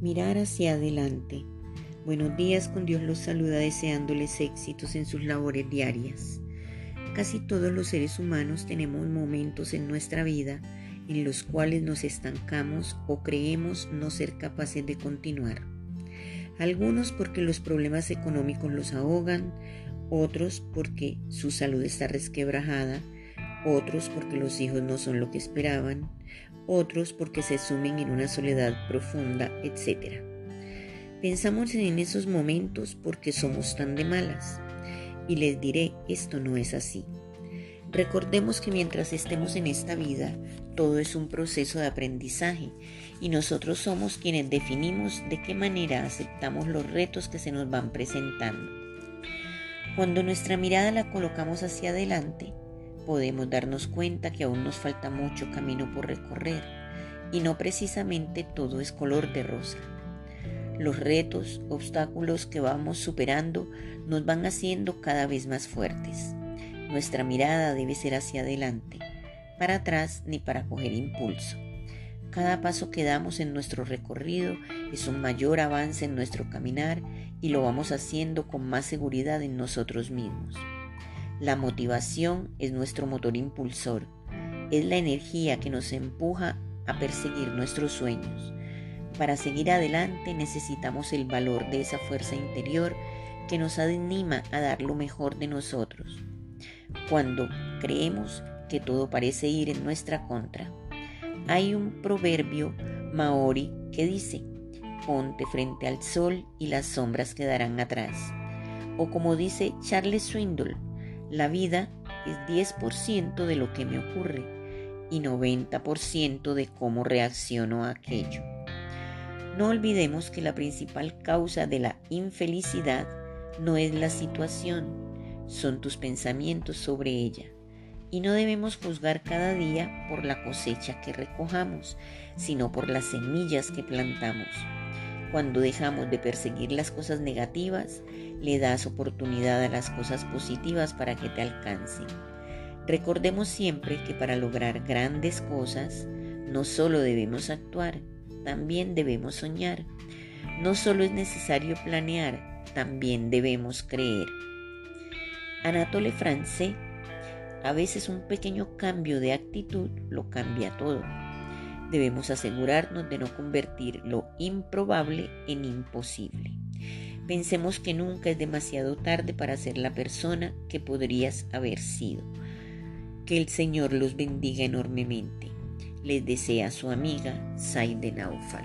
Mirar hacia adelante. Buenos días, con Dios los saluda deseándoles éxitos en sus labores diarias. Casi todos los seres humanos tenemos momentos en nuestra vida en los cuales nos estancamos o creemos no ser capaces de continuar. Algunos porque los problemas económicos los ahogan, otros porque su salud está resquebrajada, otros porque los hijos no son lo que esperaban, otros porque se sumen en una soledad profunda, etc. Pensamos en esos momentos porque somos tan de malas. Y les diré, esto no es así. Recordemos que mientras estemos en esta vida, todo es un proceso de aprendizaje y nosotros somos quienes definimos de qué manera aceptamos los retos que se nos van presentando. Cuando nuestra mirada la colocamos hacia adelante, podemos darnos cuenta que aún nos falta mucho camino por recorrer y no precisamente todo es color de rosa. Los retos, obstáculos que vamos superando nos van haciendo cada vez más fuertes. Nuestra mirada debe ser hacia adelante, para atrás ni para coger impulso. Cada paso que damos en nuestro recorrido es un mayor avance en nuestro caminar y lo vamos haciendo con más seguridad en nosotros mismos. La motivación es nuestro motor impulsor, es la energía que nos empuja a perseguir nuestros sueños. Para seguir adelante necesitamos el valor de esa fuerza interior que nos anima a dar lo mejor de nosotros. Cuando creemos que todo parece ir en nuestra contra, hay un proverbio maori que dice, ponte frente al sol y las sombras quedarán atrás. O como dice Charles Swindoll, la vida es 10% de lo que me ocurre y 90% de cómo reacciono a aquello. No olvidemos que la principal causa de la infelicidad no es la situación, son tus pensamientos sobre ella. Y no debemos juzgar cada día por la cosecha que recojamos, sino por las semillas que plantamos. Cuando dejamos de perseguir las cosas negativas, le das oportunidad a las cosas positivas para que te alcancen. Recordemos siempre que para lograr grandes cosas, no solo debemos actuar, también debemos soñar. No solo es necesario planear, también debemos creer. Anatole France, a veces un pequeño cambio de actitud lo cambia todo. Debemos asegurarnos de no convertir lo improbable en imposible. Pensemos que nunca es demasiado tarde para ser la persona que podrías haber sido. Que el Señor los bendiga enormemente. Les desea su amiga Saide Naufal.